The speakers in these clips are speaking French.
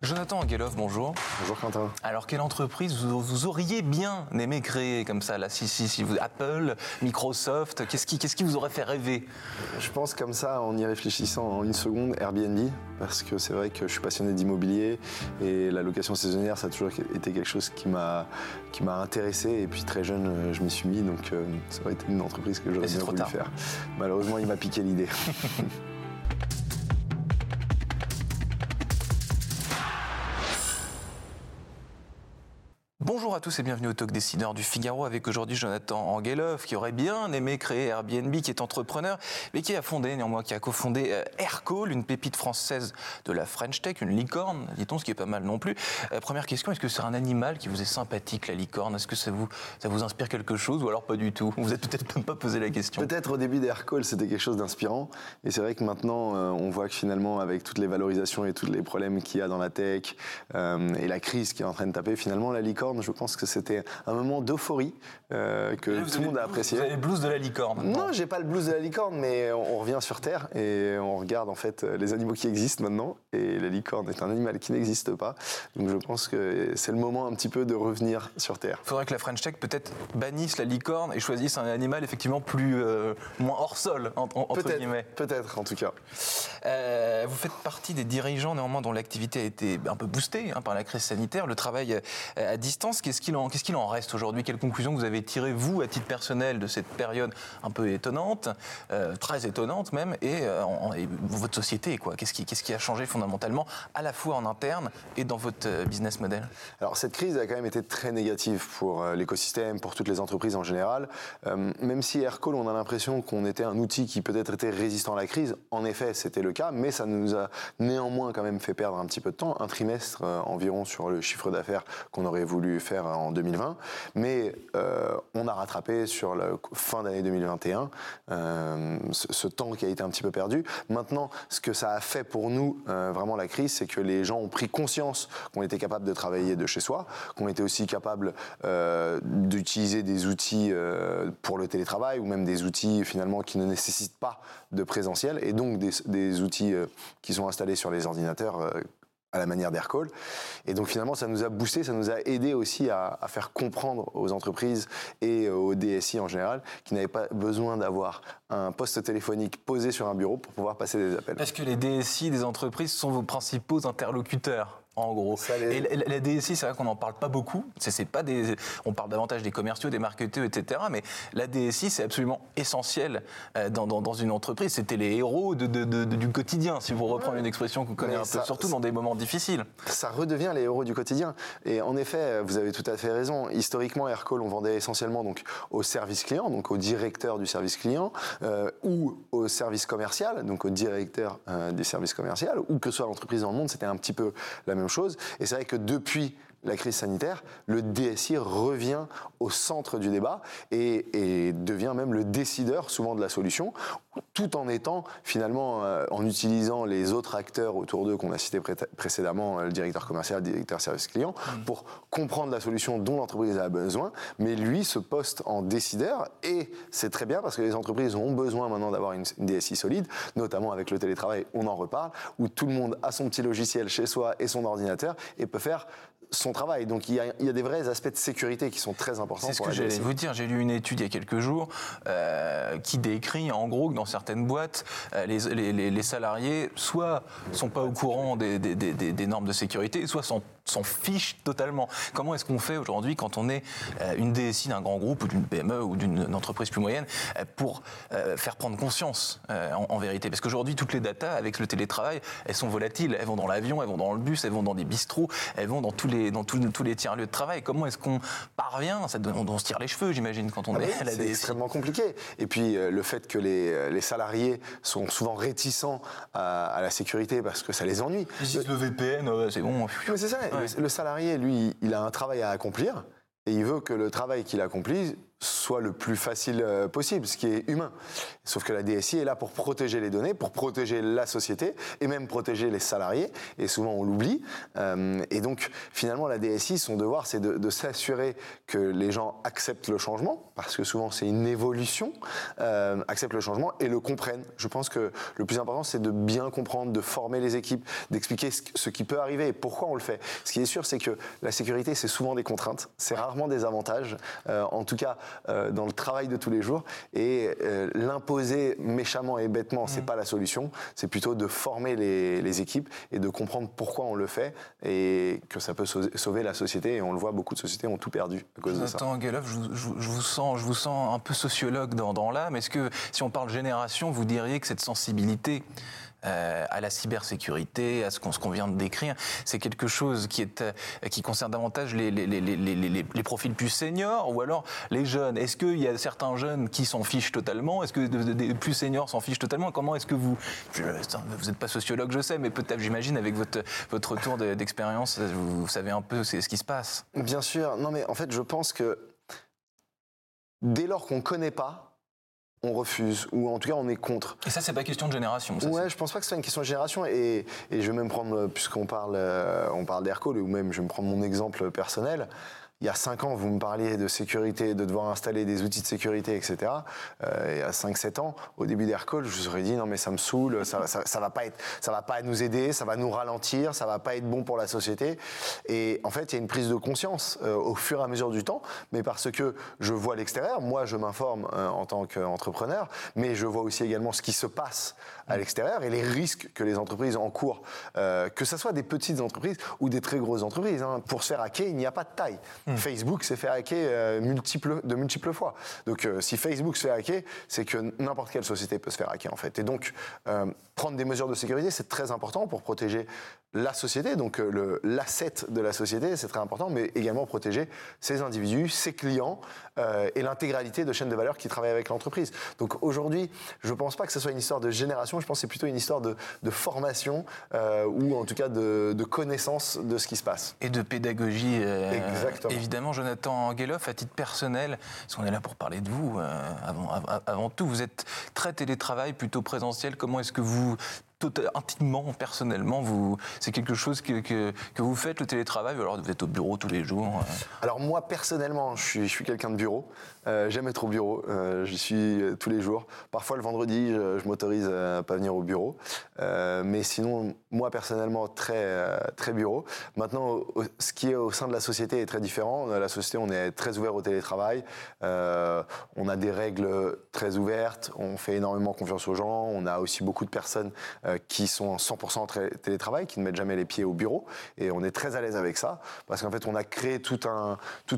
Jonathan Angelov, bonjour. Bonjour Quentin. Alors, quelle entreprise vous, vous auriez bien aimé créer comme ça là, si, si, si vous, Apple, Microsoft, qu'est-ce qui, qu'est-ce qui vous aurait fait rêver? Je pense comme ça, en y réfléchissant en une seconde, Airbnb, parce que c'est vrai que je suis passionné d'immobilier et la location saisonnière, ça a toujours été quelque chose qui m'a, qui m'a intéressé. Et puis très jeune, euh, je m'y suis mis, donc euh, ça aurait été une entreprise que j'aurais bien trop voulu tard. faire. Malheureusement, il m'a piqué l'idée. à tous et bienvenue au Talk Décideur du Figaro avec aujourd'hui Jonathan Angelov qui aurait bien aimé créer Airbnb, qui est entrepreneur, mais qui a fondé, néanmoins, qui a cofondé euh, Aircall, une pépite française de la French Tech, une licorne, dit-on, ce qui est pas mal non plus. Euh, première question, est-ce que c'est un animal qui vous est sympathique, la licorne? Est-ce que ça vous, ça vous inspire quelque chose ou alors pas du tout? Vous êtes peut-être même pas posé la question. Peut-être au début d'Aircall, c'était quelque chose d'inspirant. Et c'est vrai que maintenant, euh, on voit que finalement, avec toutes les valorisations et tous les problèmes qu'il y a dans la tech et la crise qui est en train de taper, finalement, la licorne, je pense que c'était un moment d'euphorie euh, que Là, vous tout le monde a apprécié. Vous avez le blues de la licorne. Non, j'ai pas le blues de la licorne, mais on revient sur Terre et on regarde en fait les animaux qui existent maintenant. Et la licorne est un animal qui n'existe pas. Donc je pense que c'est le moment un petit peu de revenir sur Terre. Il faudrait que la French Tech peut-être bannisse la licorne et choisisse un animal effectivement plus euh, moins hors sol en- en- entre guillemets. Peut-être, en tout cas. Euh, vous faites partie des dirigeants néanmoins dont l'activité a été un peu boostée hein, par la crise sanitaire, le travail à distance. Qu'est-ce qu'il en, qu'est-ce qu'il en reste aujourd'hui? Quelles conclusions vous avez tirées vous à titre personnel de cette période un peu étonnante, euh, très étonnante même, et, euh, et votre société quoi? Qu'est-ce qui, qu'est-ce qui a changé fondamentalement à la fois en interne et dans votre euh, business model? Alors cette crise a quand même été très négative pour euh, l'écosystème, pour toutes les entreprises en général. Euh, même si Aircall, on a l'impression qu'on était un outil qui peut-être était résistant à la crise, en effet c'était le cas, mais ça nous a néanmoins quand même fait perdre un petit peu de temps, un trimestre euh, environ sur le chiffre d'affaires qu'on aurait voulu faire en 2020. Mais euh, on a rattrapé sur la fin d'année 2021 euh, ce, temps qui a été un petit peu perdu. Maintenant, ce que ça a fait pour nous, euh, vraiment la crise, c'est que les gens ont pris conscience qu'on était capable de travailler de chez soi, qu'on était aussi capable d'utiliser des outils pour le télétravail ou même des outils finalement qui ne nécessitent pas de présentiel et donc des, des outils qui sont installés sur les ordinateurs. Euh, à la manière d'Aircall. Et donc finalement, ça nous a boosté, ça nous a aidé aussi à, à faire comprendre aux entreprises et aux DSI en général qu'ils n'avaient pas besoin d'avoir un poste téléphonique posé sur un bureau pour pouvoir passer des appels. Est-ce que les DSI des entreprises sont vos principaux interlocuteurs? En gros. Ça les- Et la, la- DSI, c'est vrai qu'on n'en parle pas beaucoup. C'est, pas des, on parle davantage des commerciaux, des marketeurs, etc. Mais la DSI, c'est absolument essentiel euh, dans, dans- dans une entreprise. C'était les héros de, de- de- de- du quotidien, si vous reprenez une expression qu'on connaît Mais un peu, surtout dans des moments difficiles. ça redevient les héros du quotidien. Et en effet, vous avez tout à fait raison. Historiquement, Aircall, on vendait essentiellement donc au service client, donc au directeur du service client, euh, ou au service commercial, donc au directeur euh, des services commerciaux, ou que ce soit l'entreprise dans le monde, c'était un petit peu la même chose. Et c'est vrai que depuis la crise sanitaire, le DSI revient au centre du débat et, et devient même le décideur souvent de la solution, tout en étant finalement, euh, en utilisant les autres acteurs autour d'eux qu'on a cités pré- précédemment, euh, le directeur commercial, le directeur service client, pour comprendre la solution dont l'entreprise a besoin, mais lui se poste en décideur et c'est très bien parce que les entreprises ont besoin maintenant d'avoir une, une DSI solide, notamment avec le télétravail, on en reparle, où tout le monde a son petit logiciel chez soi et son ordinateur et peut faire son travail. Donc il y a, il y a des vrais aspects de sécurité qui sont très importants C'est ce pour que la j'allais vous dire. J'ai lu une étude il y a quelques jours euh, qui décrit en gros que dans certaines boîtes, euh, les, les- les- les salariés soit sont pas au courant des, des- des- des- des normes de sécurité, soit sont, s'en fichent totalement. Comment est-ce qu'on fait aujourd'hui quand on est euh, une DSI d'un grand groupe ou d'une PME ou d'une entreprise plus moyenne euh, pour euh, faire prendre conscience en, vérité? Parce qu'aujourd'hui, toutes les datas avec le télétravail, elles sont volatiles. Elles vont dans l'avion, elles vont dans le bus, elles vont dans des bistrots, elles vont dans tous les, dans tous, tous les tiers-lieux de travail. Comment est-ce qu'on parvient ça, on, on, se tire les cheveux, j'imagine, quand on ah est à la C'est extrêmement compliqué. Et puis, le fait que les, les, salariés sont souvent réticents à, la sécurité parce que ça les ennuie. le VPN, c'est bon. Mais c'est ça, le, salarié, lui, il a un travail à accomplir et il veut que le travail qu'il accomplit soit le plus facile euh, possible, ce qui est humain. Sauf que la DSI est là pour protéger les données, pour protéger la société et même protéger les salariés. Et souvent on l'oublie. Euh, et donc finalement la DSI, son devoir, c'est de, s'assurer que les gens acceptent le changement, parce que souvent c'est une évolution, euh, acceptent le changement et le comprennent. Je pense que le plus important, c'est de bien comprendre, de former les équipes, d'expliquer ce, qui peut arriver et pourquoi on le fait. Ce qui est sûr, c'est que la sécurité, c'est souvent des contraintes, c'est rarement des avantages. en tout cas, euh, dans le travail de tous les jours. Et euh, l'imposer méchamment et bêtement, c'est n'est mm. pas la solution. C'est plutôt de former les, équipes et de comprendre pourquoi on le fait et que ça peut sauver la société. Et on le voit, beaucoup de sociétés ont tout perdu à cause de ça. Gueloff, je, je, vous sens, je vous sens un peu sociologue dans, dans l'âme. Est-ce que, si on parle génération, vous diriez que cette sensibilité euh, à la cybersécurité, à ce qu'on vient de décrire. C'est quelque chose qui, euh, concerne davantage les, profils plus seniors ou alors les jeunes. Est-ce qu'il y a certains jeunes qui s'en fichent totalement? Est-ce que des plus seniors s'en fichent totalement? Comment est-ce que vous... vous n'êtes pas sociologue, je sais, mais peut-être, j'imagine, avec votre, votre retour d'expérience, vous, savez un peu ce qui se passe. Bien sûr. Non, mais en fait, je pense que dès lors qu'on ne connaît pas, on refuse, ou en tout cas on est contre. Et ça, c'est pas question de génération. Ça, ouais, je pense pas que ce soit une question de génération. Et, et je vais même prendre, puisqu'on parle, euh, on parle d'Aircall, ou même je vais me prendre mon exemple personnel il y a 5 ans, vous me parliez de sécurité, de devoir installer des outils de sécurité, etc. Euh, il y a 5-7 ans, au début d'Aircall, je vous aurais dit non mais ça me saoule, ça, ça, va pas être, ça va pas nous aider, ça va nous ralentir, ça va pas être bon pour la société. Et en fait, il y a une prise de conscience euh, au fur et à mesure du temps, mais parce que je vois l'extérieur, moi je m'informe euh, en tant qu'entrepreneur, mais je vois aussi également ce qui se passe à l'extérieur et les risques que les entreprises encourent, que ce soit des petites entreprises ou des très grosses entreprises. Hein. Pour se faire hacker, il n'y a pas de taille. Hmm. Facebook s'est fait hacker euh, de multiples fois. Donc euh, si Facebook se fait hacker, c'est que n'importe quelle société peut se faire hacker en fait. Et donc euh, prendre des mesures de sécurité, c'est très important pour protéger la société, donc l'asset de la société, c'est très important, mais également protéger ses individus, ses clients et l'intégralité de chaînes de valeur qui travaillent avec l'entreprise. Donc aujourd'hui, je ne pense pas que ce soit une histoire de génération, je pense que c'est plutôt une histoire de, formation ou en tout cas de, de, connaissance de ce qui se passe. Et de pédagogie. Exactement évidemment, Jonathan Guéloff, à titre personnel, parce qu'on est là pour parler de vous euh, avant, avant, tout, vous êtes très télétravail, plutôt présentiel. Comment est-ce que vous intimement, personnellement, vous, c'est quelque chose que, que, vous faites, le télétravail, ou alors vous êtes au bureau tous les jours euh Alors moi, personnellement, je suis, je suis quelqu'un de bureau. Euh, j'aime être au bureau, euh, j'y suis tous les jours. Parfois, le vendredi, je, m'autorise à pas venir au bureau. mais sinon, moi, personnellement, très, très bureau. Maintenant, ce qui est au sein de la société est très différent. La société, on est très ouvert au télétravail. on a des règles très ouvertes. On fait énormément confiance aux gens. On a aussi beaucoup de personnes euh, qui sont en 100% télétravail, qui ne mettent jamais les pieds au bureau. Et on est très à l'aise avec ça, parce qu'en fait, on a créé toute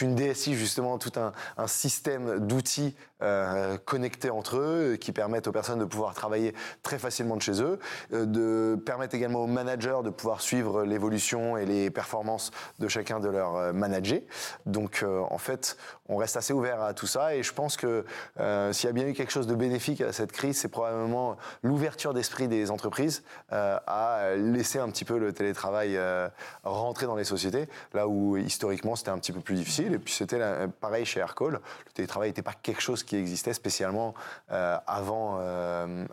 une DSI, justement, tout un, un système d'outils euh, connectés entre eux, qui permettent aux personnes de pouvoir travailler très facilement de chez eux, euh, de permettre également aux managers de pouvoir suivre l'évolution et les performances de chacun de leurs managers. Donc, en fait, on reste assez ouvert à tout ça. Et je pense que s'il y a bien eu quelque chose de bénéfique à cette crise, c'est probablement l'ouverture d'esprit des entreprises euh, à laisser un petit peu le télétravail euh, rentrer dans les sociétés, là où historiquement c'était un petit peu plus difficile. Et puis c'était pareil chez Aircall, le télétravail n'était pas quelque chose qui existait spécialement euh, avant,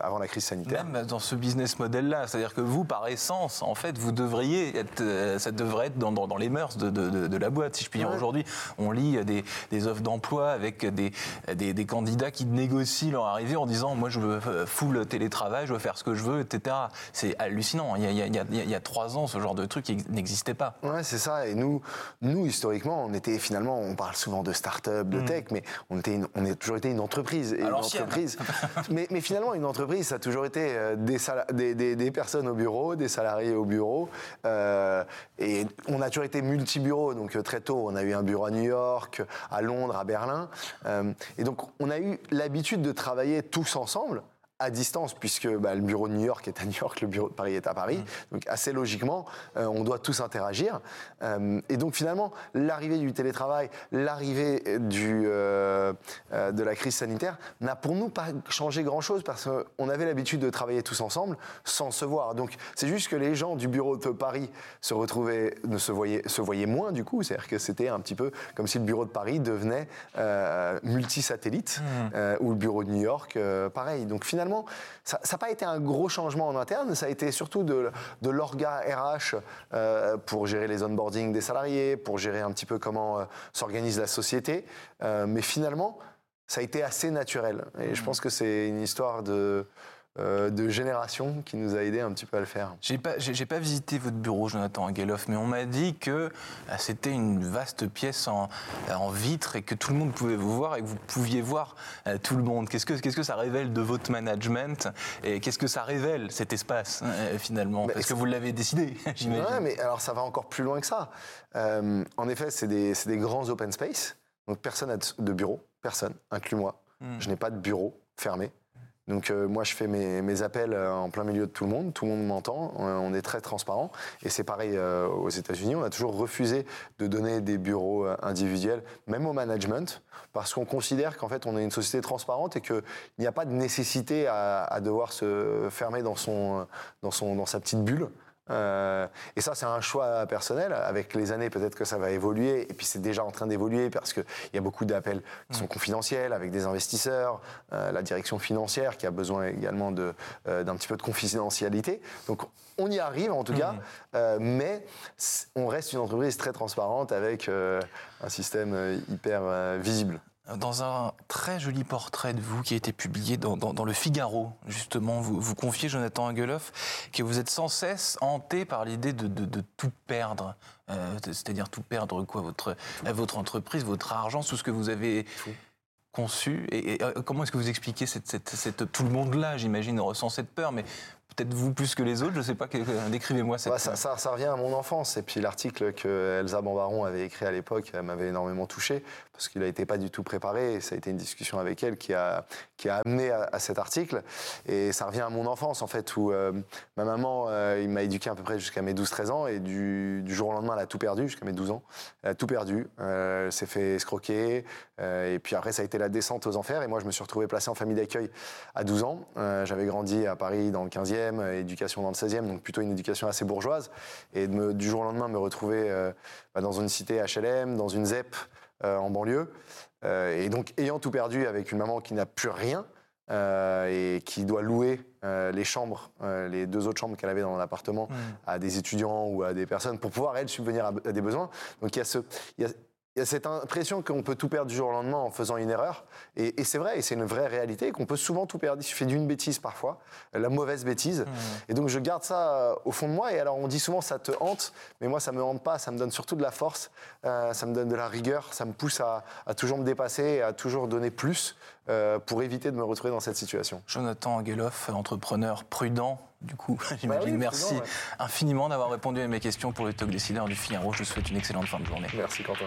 avant la crise sanitaire. Même dans ce business model-là, c'est-à-dire que vous, par essence, en fait, vous devriez être, ça devrait être dans, dans, les mœurs de, de, la boîte, si je puis dire. Aujourd'hui, on lit des, des offres d'emploi avec des, des, des, candidats qui négocient leur arrivée en disant, moi, je veux full télétravail, je veux faire ce que je veux, etc. C'est hallucinant. Il y, a, il, y a, il y, a, trois ans, ce genre de truc n'existait pas. Ouais, c'est ça. Et nous, nous, historiquement, on était finalement, on parle souvent de start-up, de mm. tech, mais on, était on a toujours été une entreprise. Et une entreprise mais, mais, finalement, une entreprise, ça a toujours été euh, des, des, des, des, personnes au bureau, des salariés au bureau. Euh, et on a toujours été multi-bureaux. Donc euh, très tôt, on a eu un bureau à New York, à Londres, à Berlin. Euh, et donc, on a eu l'habitude de travailler tous ensemble à distance, puisque bah, le bureau de New York est à New York, le bureau de Paris est à Paris. Mmh. Donc assez logiquement, euh, on doit tous interagir. Euh, et donc finalement, l'arrivée du télétravail, l'arrivée du, euh, de la crise sanitaire n'a pour nous pas changé grand-chose parce qu'on avait l'habitude de travailler tous ensemble sans se voir. Donc c'est juste que les gens du bureau de Paris se retrouvaient, ne se voyaient, se voyaient moins du coup. C'est-à-dire que c'était un petit peu comme si le bureau de Paris devenait multisatellite mmh. ou le bureau de New York, pareil. Donc finalement, ça n'a pas été un gros changement en interne, ça a été surtout de, de l'orga RH euh, pour gérer les onboarding des salariés, pour gérer un petit peu comment euh, s'organise la société. Euh, mais finalement, ça a été assez naturel. Et je mmh. pense que c'est une histoire de euh, de génération qui nous a aidé un petit peu à le faire. J'ai pas, j'ai, pas visité votre bureau, Jonathan Engeloff, mais on m'a dit que euh, c'était une vaste pièce en, en, vitre et que tout le monde pouvait vous voir et que vous pouviez voir euh, tout le monde. Qu'est-ce que, qu'est-ce que ça révèle de votre management et qu'est-ce que ça révèle cet espace finalement? Parce que vous l'avez décidé, j'imagine. Ouais, mais alors ça va encore plus loin que ça. en effet, c'est des, c'est des grands open space. Donc personne n'a de bureau, personne, inclus moi. Hmm. Je n'ai pas de bureau fermé. Donc euh, moi je fais mes, appels euh, en plein milieu de tout le monde, tout le monde m'entend, on est très transparent. Et c'est pareil euh, aux États-Unis, on a toujours refusé de donner des bureaux individuels, même au management, parce qu'on considère qu'en fait on est une société transparente et qu'il n'y a pas de nécessité à, à, devoir se fermer dans son dans son dans sa petite bulle. Euh, et ça, c'est un choix personnel. Avec les années, peut-être que ça va évoluer. Et puis, c'est déjà en train d'évoluer parce qu'il y a beaucoup d'appels qui sont confidentiels avec des investisseurs, euh, la direction financière qui a besoin également de, euh, d'un petit peu de confidentialité. Donc, on y arrive en tout cas, mais on reste une entreprise très transparente avec un système hyper visible dans un très joli portrait de vous qui a été publié dans, le Figaro, justement, vous, vous confiez, Jonathan Engeloff, que vous êtes sans cesse hanté par l'idée de, tout perdre. Euh, c'est-à-dire tout perdre quoi votre, votre entreprise, votre argent, tout ce que vous avez conçu. Et, euh, comment est-ce que vous expliquez cette, tout le monde là, j'imagine, ressent cette peur, mais peut-être vous plus que les autres, je ne sais pas, décrivez-moi cette... ça, ça, ça, revient à mon enfance, et puis l'article que Elsa Bambaron avait écrit à l'époque m'avait énormément touché, parce qu'il n'a été pas du tout préparé, et ça a été une discussion avec elle qui a, amené à, cet article, et ça revient à mon enfance, en fait, où euh, ma maman, euh, il m'a éduqué à peu près jusqu'à mes 12-13 ans, et du, jour au lendemain, elle a tout perdu, jusqu'à mes 12 ans, elle a tout perdu, euh, elle s'est fait escroquer, et puis après, ça a été la descente aux enfers, et moi, je me suis retrouvé placé en famille d'accueil à 12 ans, j'avais grandi à Paris dans le 15e, éducation dans le 16e, donc plutôt une éducation assez bourgeoise. Et du jour au lendemain me retrouver euh, bah, dans une cité HLM, dans une ZEP euh, en banlieue. Euh, et donc ayant tout perdu avec une maman qui n'a plus rien et qui doit louer les chambres, les deux autres chambres qu'elle avait dans l'appartement mmh. à des étudiants ou à des personnes pour pouvoir, elle, subvenir à, des besoins. Donc il y a ce... Il y a, il y a cette impression qu'on peut tout perdre du jour au lendemain en faisant une erreur. Et, c'est vrai, et c'est une vraie réalité, qu'on peut souvent tout perdre. Il suffit d'une bêtise parfois, la mauvaise bêtise. Mmh. Et donc je garde ça euh, au fond de moi. Et alors on dit souvent ça te hante, mais moi ça me hante pas. Ça me donne surtout de la force, euh, ça me donne de la rigueur, ça me pousse à, toujours me dépasser, à toujours donner plus euh, pour éviter de me retrouver dans cette situation. Jonathan Angeloff, entrepreneur prudent, du coup, j'imagine. Bah Merci infiniment d'avoir répondu à mes questions pour le talk décideur du Figaro. Je vous souhaite une excellente fin de journée. Merci, Quentin.